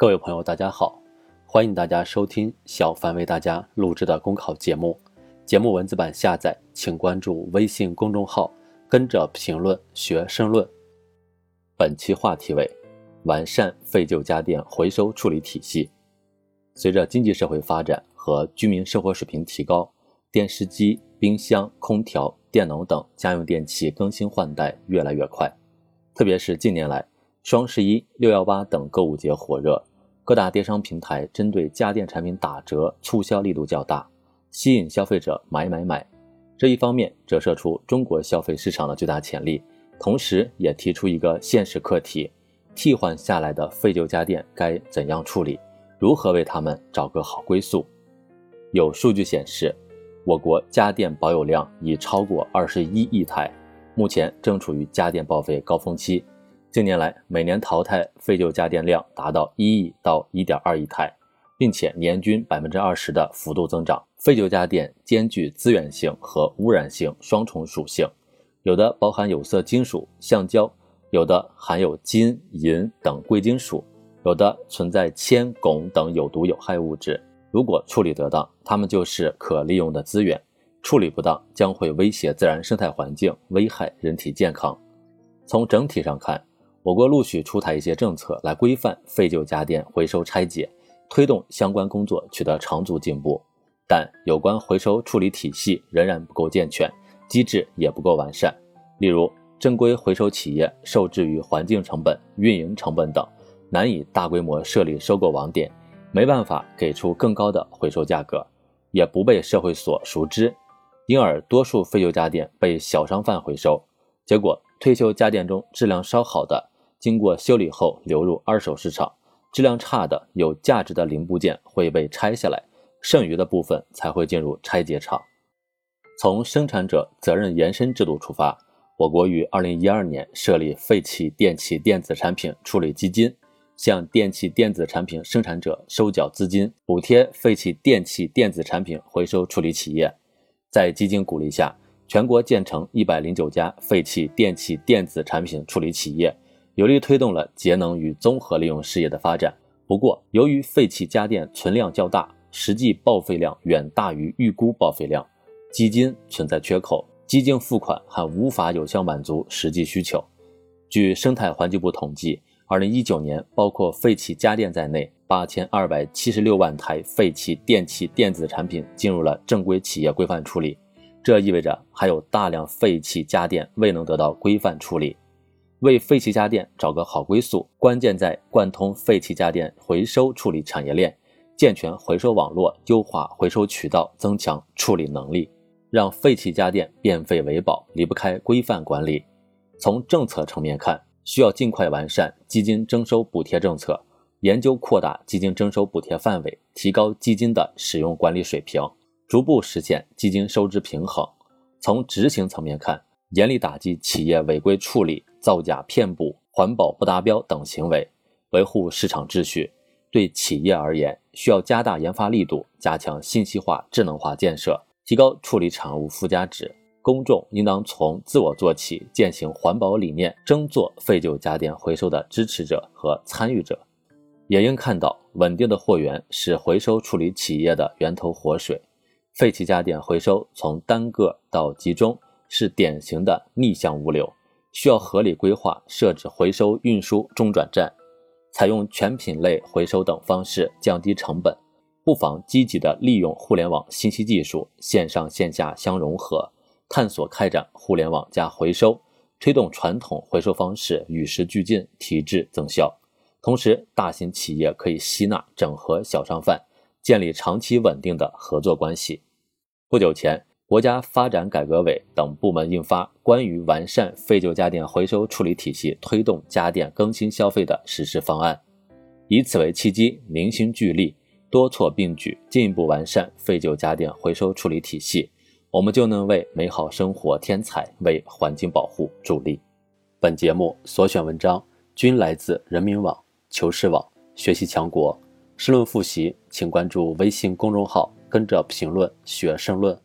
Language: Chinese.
各位朋友，大家好，欢迎大家收听小凡为大家录制的公考节目。节目文字版下载，请关注微信公众号，跟着评论学申论。本期话题为完善废旧家电回收处理体系。随着经济社会发展和居民生活水平提高，电视机、冰箱、空调、电脑等家用电器更新换代越来越快，特别是近年来，双十一、六幺八等购物节火热。各大电商平台针对家电产品打折促销力度较大，吸引消费者买买买。这一方面折射出中国消费市场的巨大潜力，同时也提出一个现实课题：替换下来的废旧家电该怎样处理？如何为他们找个好归宿？有数据显示，我国家电保有量已超过二十一亿台，目前正处于家电报废高峰期。近年来，每年淘汰废旧家电量达到一亿到一点二亿台，并且年均百分之二十的幅度增长。废旧家电兼具资源性和污染性双重属性，有的包含有色金属、橡胶，有的含有金、银等贵金属，有的存在铅、汞等有毒有害物质。如果处理得当，它们就是可利用的资源；处理不当，将会威胁自然生态环境，危害人体健康。从整体上看，我国陆续出台一些政策来规范废旧家电回收拆解，推动相关工作取得长足进步，但有关回收处理体系仍然不够健全，机制也不够完善。例如，正规回收企业受制于环境成本、运营成本等，难以大规模设立收购网点，没办法给出更高的回收价格，也不被社会所熟知，因而多数废旧家电被小商贩回收，结果退休家电中质量稍好的。经过修理后流入二手市场，质量差的有价值的零部件会被拆下来，剩余的部分才会进入拆解厂。从生产者责任延伸制度出发，我国于二零一二年设立废弃电器电子产品处理基金，向电器电子产品生产者收缴资金，补贴废弃电器电子产品回收处理企业。在基金鼓励下，全国建成一百零九家废弃电器电子产品处理企业。有力推动了节能与综合利用事业的发展。不过，由于废弃家电存量较大，实际报废量远大于预估报废量，基金存在缺口，基金付款还无法有效满足实际需求。据生态环境部统计，二零一九年，包括废弃家电在内，八千二百七十六万台废弃电器电子产品进入了正规企业规范处理，这意味着还有大量废弃家电未能得到规范处理。为废弃家电找个好归宿，关键在贯通废弃家电回收处理产业链，健全回收网络，优化回收渠道，增强处理能力，让废弃家电变废为宝，离不开规范管理。从政策层面看，需要尽快完善基金征收补贴政策，研究扩大基金征收补贴范围，提高基金的使用管理水平，逐步实现基金收支平衡。从执行层面看，严厉打击企业违规处理。造假骗补、环保不达标等行为，维护市场秩序。对企业而言，需要加大研发力度，加强信息化、智能化建设，提高处理产物附加值。公众应当从自我做起，践行环保理念，争做废旧家电回收的支持者和参与者。也应看到，稳定的货源是回收处理企业的源头活水。废弃家电回收从单个到集中，是典型的逆向物流。需要合理规划设置回收运输中转站，采用全品类回收等方式降低成本，不妨积极的利用互联网信息技术，线上线下相融合，探索开展互联网加回收，推动传统回收方式与时俱进，提质增效。同时，大型企业可以吸纳整合小商贩，建立长期稳定的合作关系。不久前。国家发展改革委等部门印发《关于完善废旧家电回收处理体系，推动家电更新消费的实施方案》，以此为契机，凝心聚力，多措并举，进一步完善废旧家电回收处理体系，我们就能为美好生活添彩，为环境保护助力。本节目所选文章均来自人民网、求是网、学习强国。申论复习，请关注微信公众号，跟着评论学申论。